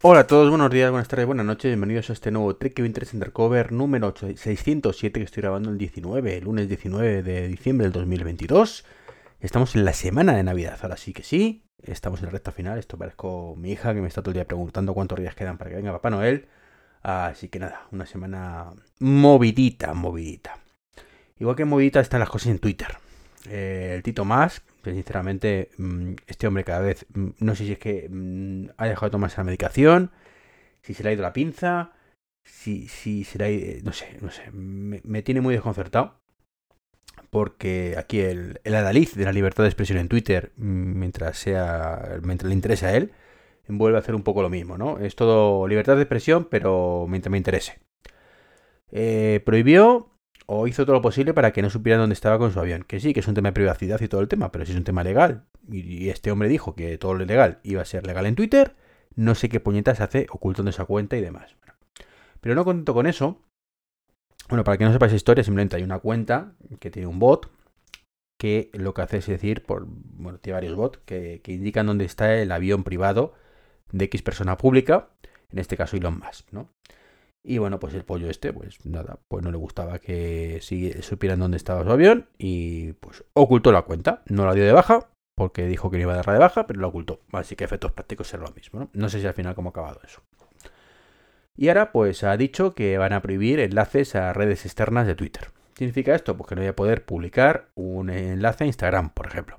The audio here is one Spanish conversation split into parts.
Hola a todos, buenos días, buenas tardes, buenas noches, bienvenidos a este nuevo Trek 23 Undercover número 607 que estoy grabando el 19, el lunes 19 de diciembre del 2022. Estamos en la semana de Navidad, ahora sí que sí, estamos en la recta final, esto parezco mi hija que me está todo el día preguntando cuántos días quedan para que venga Papá Noel. Así que nada, una semana movidita, movidita. Igual que movidita están las cosas en Twitter. Eh, el Tito Musk, sinceramente mm, este hombre cada vez, mm, no sé si es que mm, ha dejado de tomarse la medicación, si se le ha ido la pinza, si, si se le ha ido, no sé, no sé, me, tiene muy desconcertado. Porque aquí el, el adaliz de la libertad de expresión en Twitter, mientras sea, mientras le interese a él, vuelve a hacer un poco lo mismo, ¿no? Es todo libertad de expresión, pero mientras me interese. Eh, prohibió o hizo todo lo posible para que no supieran dónde estaba con su avión. Que sí, que es un tema de privacidad y todo el tema, pero si es un tema legal, y este hombre dijo que todo lo legal iba a ser legal en Twitter, no sé qué puñetas hace ocultando esa cuenta y demás. Pero no contento con eso, bueno, para que no sepáis historia, simplemente hay una cuenta que tiene un bot que lo que hace es decir, por, bueno, tiene varios bots que, que indican dónde está el avión privado de X persona pública, en este caso Elon Musk, ¿no? Y bueno, pues el pollo este, pues nada, pues no le gustaba que supieran dónde estaba su avión y pues ocultó la cuenta. No la dio de baja, porque dijo que no iba a darla de baja, pero la ocultó. Así que efectos prácticos será lo mismo, ¿no? No sé si al final cómo ha acabado eso. Y ahora pues ha dicho que van a prohibir enlaces a redes externas de Twitter. ¿Qué significa esto? Pues que no voy a poder publicar un enlace a Instagram, por ejemplo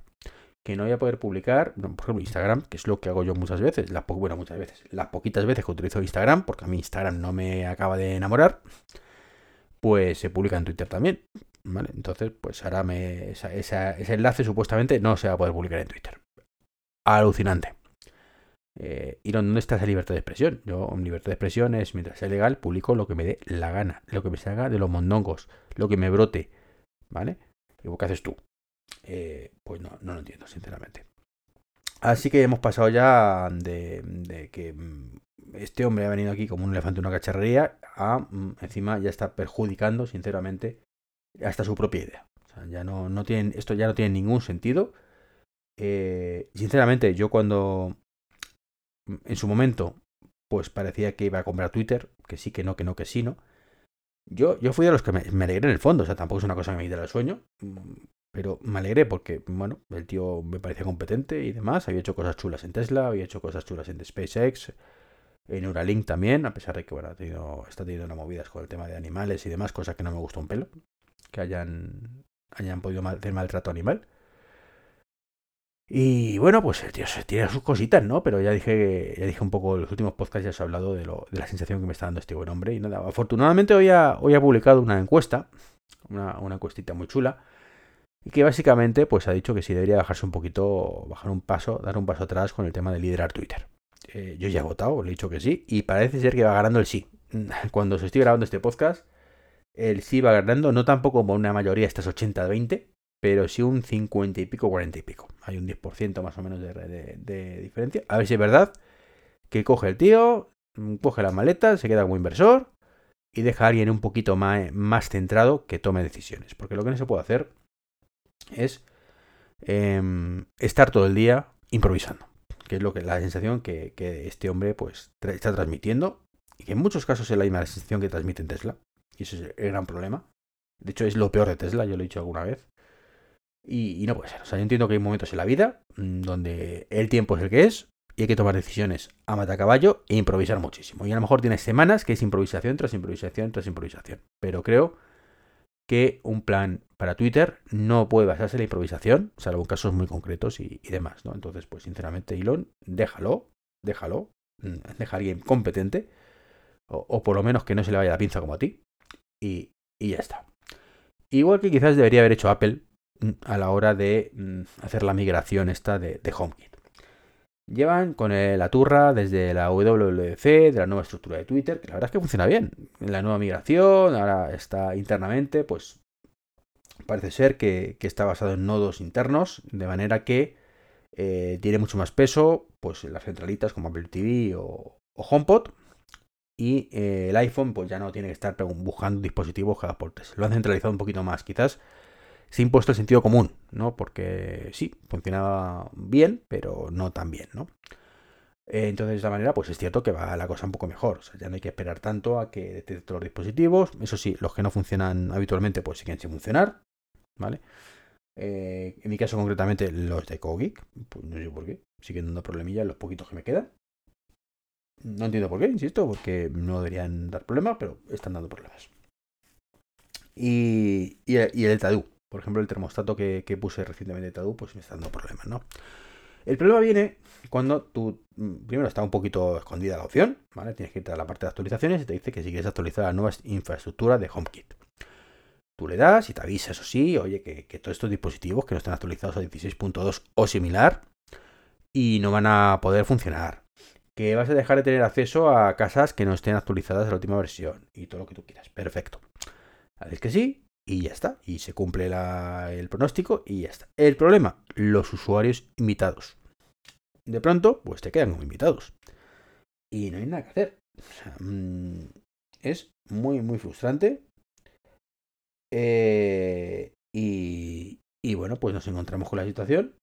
que no voy a poder publicar, por ejemplo, Instagram, que es lo que hago yo muchas veces, las bueno, muchas veces, las poquitas veces que utilizo Instagram, porque a mí Instagram no me acaba de enamorar, pues se publica en Twitter también, ¿vale? Entonces, pues ahora me, ese enlace supuestamente no se va a poder publicar en Twitter. Alucinante. Eh, ¿Y dónde está esa libertad de expresión? Yo, libertad de expresión es, mientras sea legal, publico lo que me dé la gana, lo que me salga de los mondongos, lo que me brote, ¿vale? ¿Y qué haces tú? Eh, pues no, no lo entiendo, sinceramente. Así que hemos pasado ya de, que mm, este hombre ha venido aquí como un elefante en una cacharrería a mm, encima ya está perjudicando, sinceramente, hasta su propia idea. ya no, no tienen, esto ya no tiene ningún sentido. Eh, sinceramente, yo cuando en su momento, pues parecía que iba a comprar Twitter, que sí, que no, que no, que sí, no. Yo, yo fui de los que me, alegré en el fondo, o sea, tampoco es una cosa que me quita el sueño. Pero me alegré porque, bueno, el tío me parecía competente y demás. Había hecho cosas chulas en Tesla, había hecho cosas chulas en SpaceX, en Neuralink también, a pesar de que, bueno, ha tenido, está teniendo una movidas con el tema de animales y demás, cosas que no me gustó un pelo. Que hayan, hayan podido hacer maltrato animal. Y bueno, pues el tío se tiene sus cositas, ¿no? Pero ya dije, ya dije un poco, en los últimos podcasts ya os he hablado de, lo, de la sensación que me está dando este buen hombre. Y nada, afortunadamente hoy ha, hoy ha publicado una encuesta, una, una encuestita muy chula y que básicamente pues ha dicho que sí debería bajarse un poquito, bajar un paso, dar un paso atrás con el tema de liderar Twitter. Eh, yo ya he votado, le he dicho que sí, y parece ser que va ganando el sí. Cuando se estoy grabando este podcast, el sí va ganando, no tampoco como una mayoría, estas 80-20, pero sí un 50 y pico, 40 y pico. Hay un 10% más o menos de, diferencia. A ver si es verdad que coge el tío, coge las maletas, se queda como inversor y deja a alguien un poquito más centrado que tome decisiones. Porque lo que no se puede hacer es em, estar todo el día improvisando, que es lo que la sensación que, este hombre pues está transmitiendo y que en muchos casos es la misma sensación que transmite en Tesla y ese es el gran problema. De hecho es lo peor de Tesla, yo lo he dicho alguna vez. Y, no puede ser. O sea, yo entiendo que hay momentos en la vida mm, donde el tiempo es el que es y hay que tomar decisiones a matacaballo e improvisar muchísimo. Y a lo mejor tienes semanas que es improvisación tras improvisación tras improvisación. Pero creo que un plan para Twitter no puede basarse en la improvisación, salvo en casos muy concretos y, demás, ¿no? Entonces, pues sinceramente, Elon, déjalo, déjalo, mm, deja a alguien competente, o, por lo menos que no se le vaya la pinza como a ti, y, ya está. Igual que quizás debería haber hecho Apple mm, a la hora de mm, hacer la migración esta de, de HomeKit. Llevan con la turra desde la WWDC, de la nueva estructura de Twitter, que la verdad es que funciona bien. La nueva migración, ahora está internamente, pues parece ser que, está basado en nodos internos, de manera que eh, tiene mucho más peso, pues en las centralitas como Apple TV o, HomePod. Y eh, el iPhone, pues ya no tiene que estar buscando dispositivos cada por Lo han centralizado un poquito más. Quizás se ha impuesto el sentido común, ¿no? Porque sí, funcionaba bien, pero no tan bien, ¿no? Entonces, de esta manera, pues es cierto que va la cosa un poco mejor. Ya no hay que esperar tanto a que detecte los dispositivos. Eso sí, los que no funcionan habitualmente, pues siguen sin funcionar. ¿Vale? Eh, en mi caso, concretamente, los de Kogik, pues no sé por qué, siguen dando problemillas los poquitos que me quedan. No entiendo por qué, insisto, porque no deberían dar problemas, pero están dando problemas. Y, y, el Tadu, por ejemplo, el termostato que, puse recientemente Tadu, pues me está dando problemas, ¿no? El problema viene cuando tú, mm, primero está un poquito escondida la opción, ¿vale? Tienes que ir a la parte de actualizaciones y te dice que si quieres actualizar la nueva infraestructura de HomeKit. Tú le das y te avisa, eso sí, oye, que, todos estos dispositivos que no están actualizados a 16.2 o similar y no van a poder funcionar. Que vas a dejar de tener acceso a casas que no estén actualizadas a la última versión y todo lo que tú quieras. Perfecto. Sabes que sí y ya está. Y se cumple el pronóstico y ya está. El problema, los usuarios invitados. De pronto, pues te quedan como invitados. Y no hay nada que hacer. Mm, es muy, muy frustrante eh, y, bueno, pues nos encontramos con la situación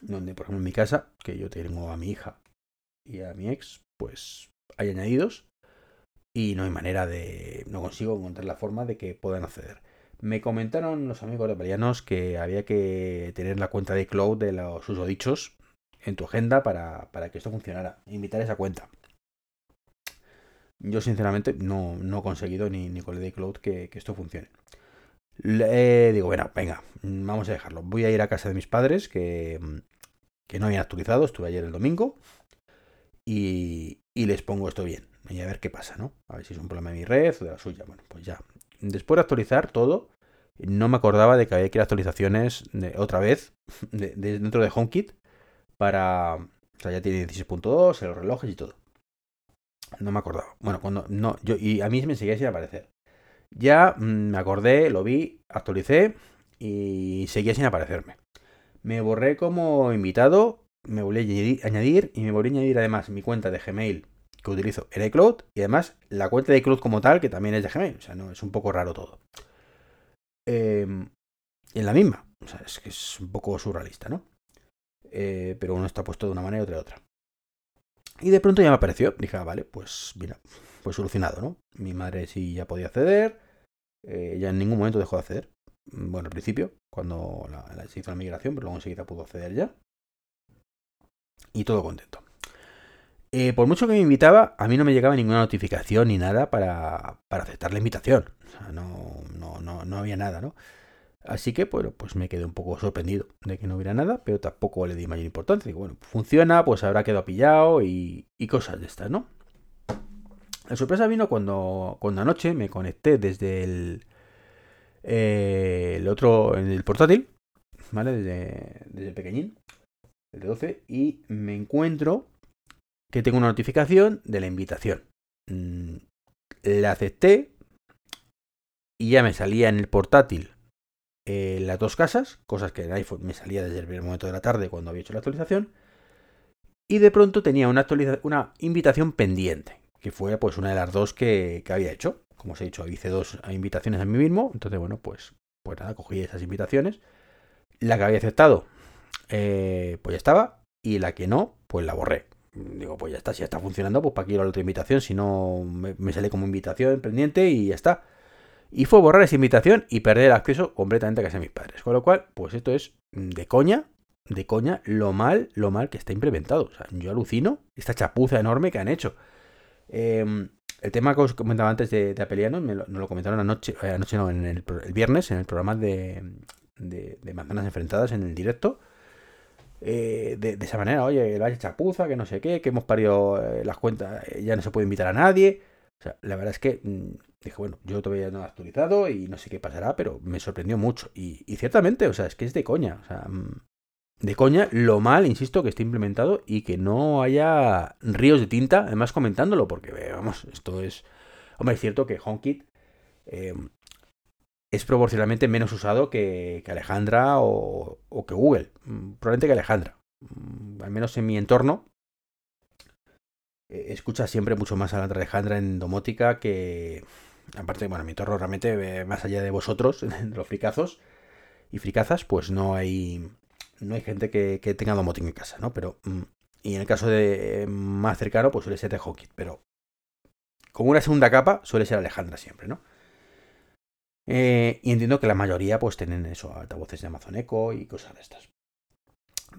donde, por ejemplo, en mi casa, que yo tengo a mi hija y a mi ex, pues hay añadidos y no hay manera de... no consigo encontrar la forma de que puedan acceder. Me comentaron los amigos de Palianos que había que tener la cuenta de cloud de los usodichos en tu agenda para, que esto funcionara. Invitar esa cuenta. Yo sinceramente no, no he conseguido ni, ni con el de cloud que esto funcione. Le, digo, bueno, venga, vamos a dejarlo. Voy a ir a casa de mis padres que, que no habían actualizado, estuve ayer el domingo, y, y les pongo esto bien. Y a ver qué pasa, ¿no? A ver si es un problema de mi red o de la suya. Bueno, pues ya. Después de actualizar todo, no me acordaba de que había que ir a actualizaciones otra vez de, dentro de HomeKit para... O sea, ya tiene 16.2, los relojes y todo. No me acordaba. Bueno, cuando... No, yo... Y a mí me seguía sin aparecer. Ya mm, me acordé, lo vi, actualicé y seguía sin aparecerme. Me borré como invitado, me volví a añadir y me volví a añadir además mi cuenta de Gmail que utilizo en iCloud y además la cuenta de iCloud como tal que también es de Gmail. O sea, no, es un poco raro todo. Em, en la misma. O sea, es que es un poco surrealista, ¿no? Eh, pero uno está puesto de una manera y otra de otra. Y de pronto ya me apareció. Dije, ah, vale, pues mira, pues solucionado, ¿no? Mi madre sí ya podía acceder, eh, ya en ningún momento dejó de acceder. Mm, bueno, al principio, cuando la, se hizo la migración, pero luego enseguida pudo acceder ya. Y todo contento. Eh, por mucho que me invitaba, a mí no me llegaba ninguna notificación ni nada para, para aceptar la invitación. O sea, no, no, no, no había nada, ¿no? Así que, bueno, pues me quedé un poco sorprendido de que no hubiera nada, pero tampoco le di mayor importancia. Digo, bueno, funciona, pues habrá quedado pillado y, cosas de estas, ¿no? La sorpresa vino cuando, cuando anoche me conecté desde el, eh, el otro, en el portátil, ¿vale? Desde, desde pequeñín, el de 12, y me encuentro que tengo una notificación de la invitación. Mm, la acepté y ya me salía en el portátil eh, las dos casas, cosas que en iPhone me salía desde el primer momento de la tarde cuando había hecho la actualización. Y de pronto tenía una, invitación pendiente que fue pues una de las dos que, había hecho. Como os he dicho, hice dos invitaciones a mí mismo, entonces bueno, pues, pues nada, cogí esas invitaciones. La que había aceptado, eh, pues ya estaba, y la que no, pues la borré. Digo, pues ya está, si ya está funcionando, pues para qué ir a la otra invitación, si no me, sale como invitación pendiente y ya está. Y fue borrar esa invitación y perder el acceso completamente a casa de mis padres. Con lo cual, pues esto es de coña, de coña, lo mal, lo mal que está implementado. O sea, yo alucino esta chapuza enorme que han hecho. Em, el tema que os comentaba antes de, de Apeliano, me lo, nos lo comentaron anoche, eh, anoche no, en el, viernes, en el programa de, de, Manzanas Enfrentadas, en el directo. Eh, de, esa manera, oye, vaya chapuza, que no sé qué, que hemos parido eh, las cuentas, ya no se puede invitar a nadie. O sea, la verdad es que mm, dije, bueno, yo todavía no he actualizado y no sé qué pasará, pero me sorprendió mucho. Y, ciertamente, o sea, es que es de coña. O sea, mm, de coña lo mal, insisto, que esté implementado y que no haya ríos de tinta, además comentándolo, porque vamos, esto es... Hombre, es cierto que HomeKit eh, es proporcionalmente menos usado que, Alejandra o, que Google. Mm, probablemente que Alejandra. Mm, al menos en mi entorno. Eh, escucha siempre mucho más a Alejandra en domótica que... Aparte, bueno, en mi entorno realmente, eh, más allá de vosotros, los fricazos y fricazas, pues no hay no hay gente que, tenga domotic en casa, ¿no? Pero mm, Y en el caso de más cercano, pues suele ser de HomeKit. Pero como una segunda capa, suele ser Alejandra siempre, ¿no? Eh, y entiendo que la mayoría pues tienen eso, altavoces de Amazon Echo y cosas de estas.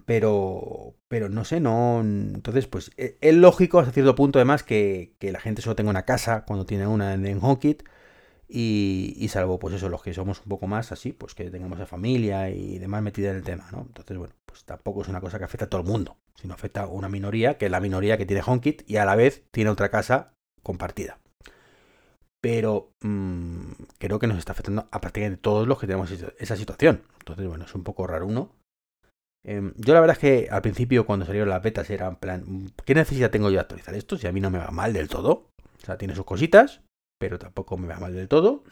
Pero, pero no sé, no. Entonces, pues e, es lógico hasta cierto punto, además, que, la gente solo tenga una casa cuando tiene una en HomeKit. Y, y, salvo, pues eso, los que somos un poco más así, pues que tengamos a familia y demás metida en el tema, ¿no? Entonces, bueno, pues tampoco es una cosa que afecta a todo el mundo, sino afecta a una minoría, que es la minoría que tiene HomeKit y a la vez tiene otra casa compartida. Pero mmm, creo que nos está afectando a prácticamente todos los que tenemos esa situación. Entonces, bueno, es un poco raro uno. Eh, yo la verdad es que al principio cuando salieron las betas era en plan, ¿qué necesidad tengo yo de actualizar esto? Si a mí no me va mal del todo. O sea, tiene sus cositas, pero tampoco me va mal del todo.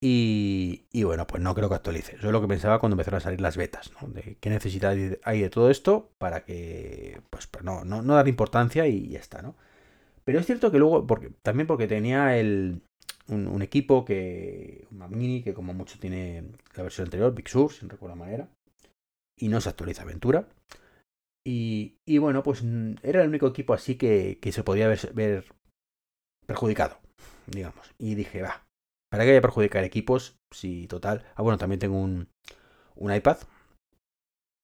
Y, bueno, pues no creo que actualice. Eso es lo que pensaba cuando empezaron a salir las betas, ¿no? De qué necesidad hay de todo esto para que, pues, pues no, no, no dar importancia y ya está, ¿no? Pero es cierto que luego, también porque tenía el, un, equipo que, un Mini, que como mucho tiene la versión anterior, Big Sur, si no recuerdo la manera, y no se actualiza Aventura. Y, bueno, pues era el único equipo así que, que se podía ver, perjudicado, digamos. Y dije, va, ¿para qué voy a perjudicar equipos? Si total. Ah, bueno, también tengo un, un iPad,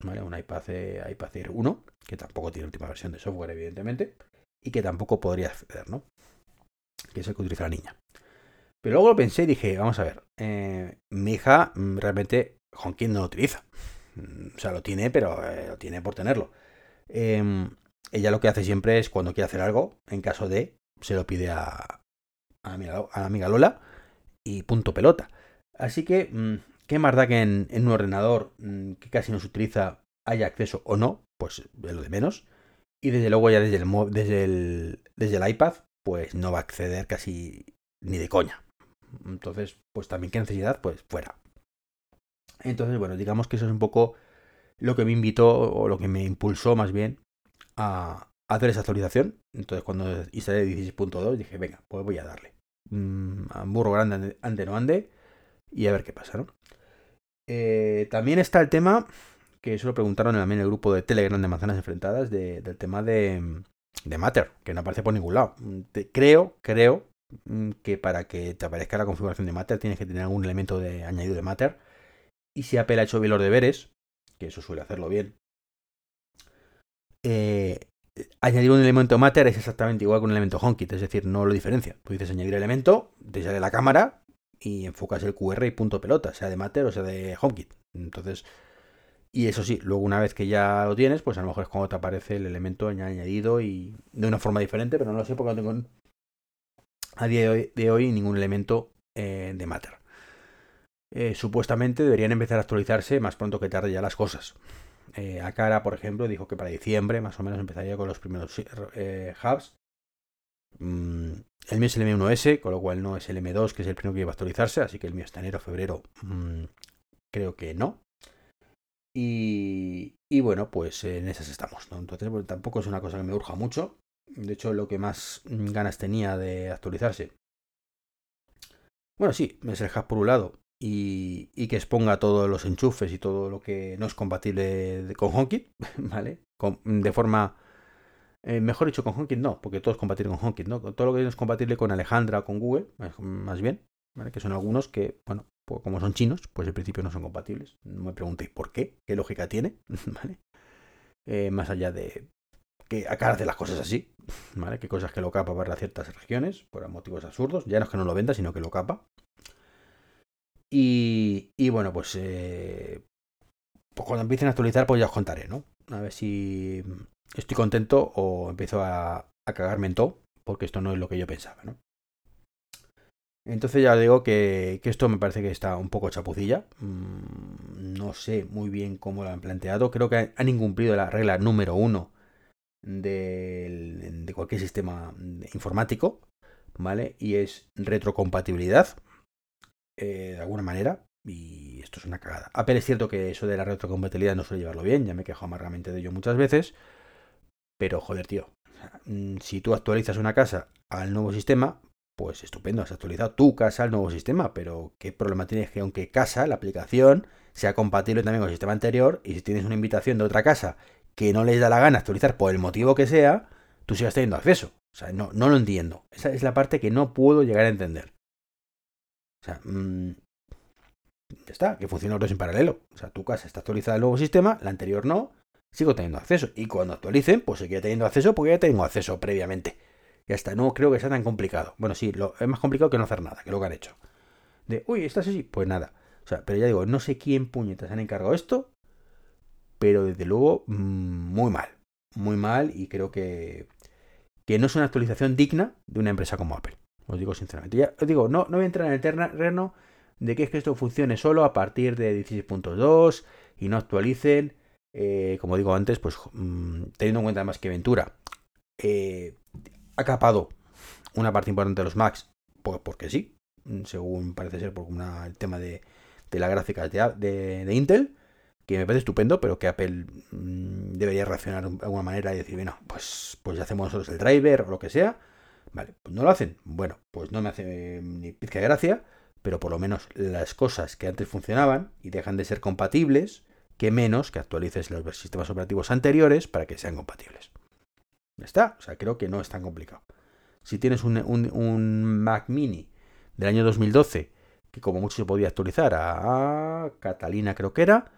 ¿vale? Un iPad, eh, iPad Air 1, que tampoco tiene última versión de software, evidentemente y que tampoco podría acceder, ¿no? Que es el que utiliza la niña. Pero luego lo pensé y dije, vamos a ver, eh, mi hija mm, realmente HomeKit no lo utiliza. Mm, o sea, lo tiene, pero eh, lo tiene por tenerlo. Em, ella lo que hace siempre es cuando quiere hacer algo, en caso de, se lo pide a, a, la, amiga, Lola y punto pelota. Así que, mm, ¿qué más da que en, un ordenador que casi no se utiliza haya acceso o no? Pues es lo de menos. Y desde luego ya desde el, desde el, desde el iPad, pues no va a acceder casi ni de coña. Entonces, pues también qué necesidad, pues fuera. Entonces, bueno, digamos que eso es un poco lo que me invitó o lo que me impulsó más bien a hacer esa actualización. Entonces, cuando instalé 16.2 dije, venga, pues voy a darle. Mm, burro grande ande no ande y a ver qué pasa, ¿no? Eh, también está el tema que eso lo preguntaron en el grupo de Telegram de manzanas enfrentadas del tema de, de Matter, que no aparece por ningún lado. creo, creo mm, que para que te aparezca la configuración de Matter tienes que tener algún elemento de añadido de Matter. Y si Apple ha hecho bien los deberes, que eso suele hacerlo bien, eh, añadir un elemento Matter es exactamente igual que un elemento HomeKit, es decir, no lo diferencia. Tú dices añadir elemento, te sale la cámara y enfocas el QR y punto pelota, sea de Matter o sea de HomeKit. Entonces, y eso sí, luego una vez que ya lo tienes, pues a lo mejor es cuando te aparece el elemento añadido y de una forma diferente, pero no lo sé porque no tengo a día de hoy, ningún elemento eh, de Matter. Eh, supuestamente deberían empezar a actualizarse más pronto que tarde ya las cosas. Eh, Akara, por ejemplo, dijo que para diciembre más o menos empezaría con los primeros hubs. Mm, el mío es el M1S, con lo cual no es el M2, que es el primero que iba a actualizarse, así que el mío está enero, febrero, mm, creo que no. Y, bueno, pues en esas estamos, ¿no? Entonces, tampoco es una cosa que me urja mucho. De hecho, lo que más ganas tenía de actualizarse. Bueno, sí, es el hub por un lado. Y, que exponga todos los enchufes y todo lo que no es compatible con HomeKit, ¿vale? de forma. Eh, mejor dicho, con HomeKit no, porque todo es compatible con HomeKit, ¿no? Todo lo que no es compatible con Alejandra o con Google, más bien, ¿vale? Que son algunos que, bueno, pues como son chinos, pues en principio no son compatibles. No me preguntéis por qué, qué lógica tiene, ¿vale? Eh, más allá de que acá hace las cosas así, ¿vale? Que cosas que lo capa para ciertas regiones, por motivos absurdos. Ya no es que no lo venda, sino que lo capa. Y, y bueno, pues, eh, pues cuando empiecen a actualizar, pues ya os contaré, ¿no? A ver si estoy contento o empiezo a, a cagarme en todo, porque esto no es lo que yo pensaba, ¿no? Entonces ya digo que, esto me parece que está un poco chapucilla. Mm, no sé muy bien cómo lo han planteado. Creo que han incumplido la regla número uno de, cualquier sistema informático. ¿Vale? Y es retrocompatibilidad. Eh, de alguna manera. Y esto es una cagada. Apple es cierto que eso de la retrocompatibilidad no suele llevarlo bien. Ya me he quejado amargamente de ello muchas veces. Pero joder, tío. Mm, si tú actualizas una casa al nuevo sistema, pues estupendo, has actualizado tu casa al nuevo sistema, pero ¿qué problema tienes que aunque casa, la aplicación, sea compatible también con el sistema anterior y si tienes una invitación de otra casa que no les da la gana actualizar por el motivo que sea, tú sigas teniendo acceso. O sea, no, no lo entiendo. Esa es la parte que no puedo llegar a entender. O sea, mmm, ya está, que funciona otros en paralelo. O sea, tu casa está actualizada el nuevo sistema, la anterior no, sigo teniendo acceso. Y cuando actualicen, pues seguiré teniendo acceso porque ya tengo acceso previamente. Ya está, no creo que sea tan complicado. Bueno, sí, lo, es más complicado que no hacer nada, que lo que han hecho. De, uy, ¿estás así? Pues nada. O sea, pero ya digo, no sé quién puñetas han encargado esto, pero desde luego, mm, muy mal. Muy mal y creo que, que no es una actualización digna de una empresa como Apple. Os digo sinceramente. Ya os digo, no, no voy a entrar en el terreno de que es que esto funcione solo a partir de 16.2 y no actualicen. Eh, como digo antes, pues mm, teniendo en cuenta más que Ventura eh, ha capado una parte importante de los Macs, porque sí, según parece ser por el tema de, de las gráficas de, de, Intel, que me parece estupendo, pero que Apple mm, debería reaccionar de alguna manera y decir, bueno, pues, pues hacemos nosotros el driver o lo que sea. Vale, pues no lo hacen. Bueno, pues no me hace ni pizca de gracia, pero por lo menos las cosas que antes funcionaban y dejan de ser compatibles, que menos que actualices los sistemas operativos anteriores para que sean compatibles. Ya está, o sea, creo que no es tan complicado. Si tienes un, Mac mini del año 2012, que como mucho se podía actualizar a Catalina creo que era,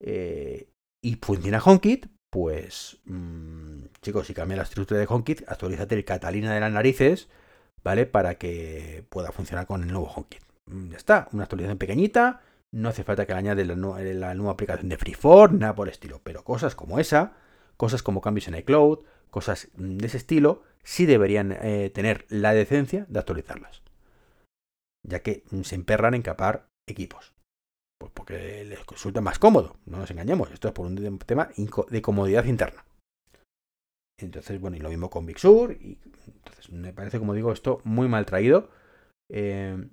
eh, y funciona HomeKit, pues mmm, chicos, si cambia la estructura de HomeKit, actualízate el Catalina de las narices, ¿vale? Para que pueda funcionar con el nuevo HomeKit. Mm, ya está, una actualización pequeñita, no hace falta que le añade la, nueva aplicación de Freeform, nada por estilo, pero cosas como esa, cosas como cambios en iCloud, cosas de ese estilo, sí deberían eh, tener la decencia de actualizarlas, ya que mm, se emperran en capar equipos. Pues porque les resulta más cómodo, no nos engañemos, esto es por un tema de comodidad interna. Entonces, bueno, y lo mismo con Big Sur, y entonces me parece, como digo, esto muy mal traído. Eh,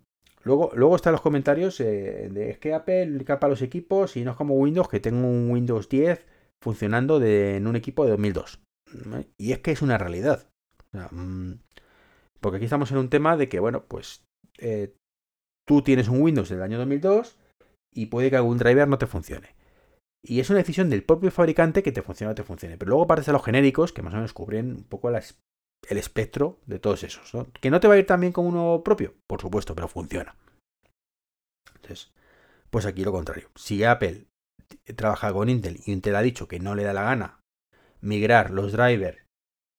Luego, luego están los comentarios eh, de es que Apple capa los equipos y no es como Windows, que tengo un Windows 10 funcionando en un equipo de 2002. Y es que es una realidad. Mm, porque aquí estamos en un tema de que, bueno, pues eh, tú tienes un Windows del año 2002 y puede que algún driver no te funcione. Y es una decisión del propio fabricante que te funcione o te funcione. Pero luego partes a los genéricos que más o menos cubren un poco el espectro de todos esos. ¿Que no te va a ir tan bien como uno propio? Por supuesto, pero funciona. Entonces, pues aquí lo contrario. Si Apple trabaja con Intel y Intel ha dicho que no le da la gana migrar los drivers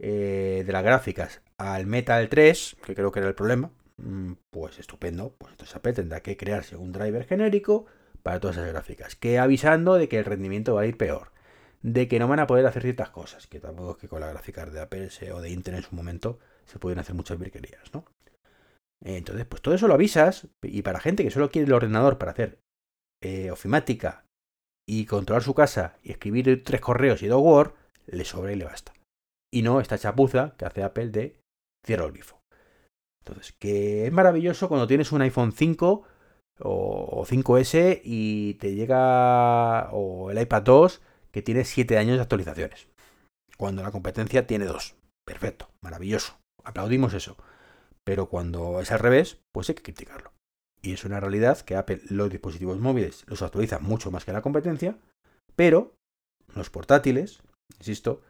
eh, de las gráficas al Metal 3, que creo que era el problema, mm, pues estupendo. Pues entonces Apple tendrá que crearse un driver genérico para todas esas gráficas, que avisando de que el rendimiento va a ir peor de que no van a poder hacer ciertas cosas, que tampoco es que con la gráfica de Apple o de Intel en su momento se pueden hacer muchas virguerías, ¿no? Entonces, pues todo eso lo avisas, y para gente que solo quiere el ordenador para hacer eh, ofimática y controlar su casa y escribir tres correos y dos Word, le sobra y le basta. Y no esta chapuza que hace Apple de cierro el grifo. Entonces, que es maravilloso cuando tienes un iPhone 5 o 5S y te llega o el iPad 2 que tiene 7 años de actualizaciones, cuando la competencia tiene 2. Perfecto, maravilloso, aplaudimos eso. Pero cuando es al revés, pues hay que criticarlo. Y es una realidad que Apple los dispositivos móviles los actualiza mucho más que la competencia, pero los portátiles, insisto,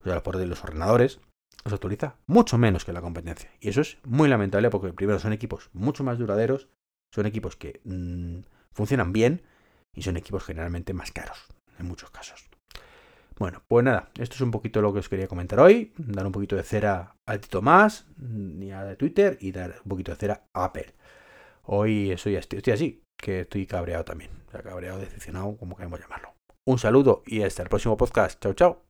o sea, los ordenadores, los actualiza mucho menos que la competencia. Y eso es muy lamentable porque primero son equipos mucho más duraderos, son equipos que mm, funcionan bien y son equipos generalmente más caros en muchos casos. Bueno, pues nada, esto es un poquito lo que os quería comentar hoy. Dar un poquito de cera al Tito Más, ni a Twitter, y dar un poquito de cera a Apple. Hoy estoy, estoy así, que estoy cabreado también. cabreado, decepcionado, como queremos llamarlo. Un saludo y hasta el próximo podcast. Chao, chao.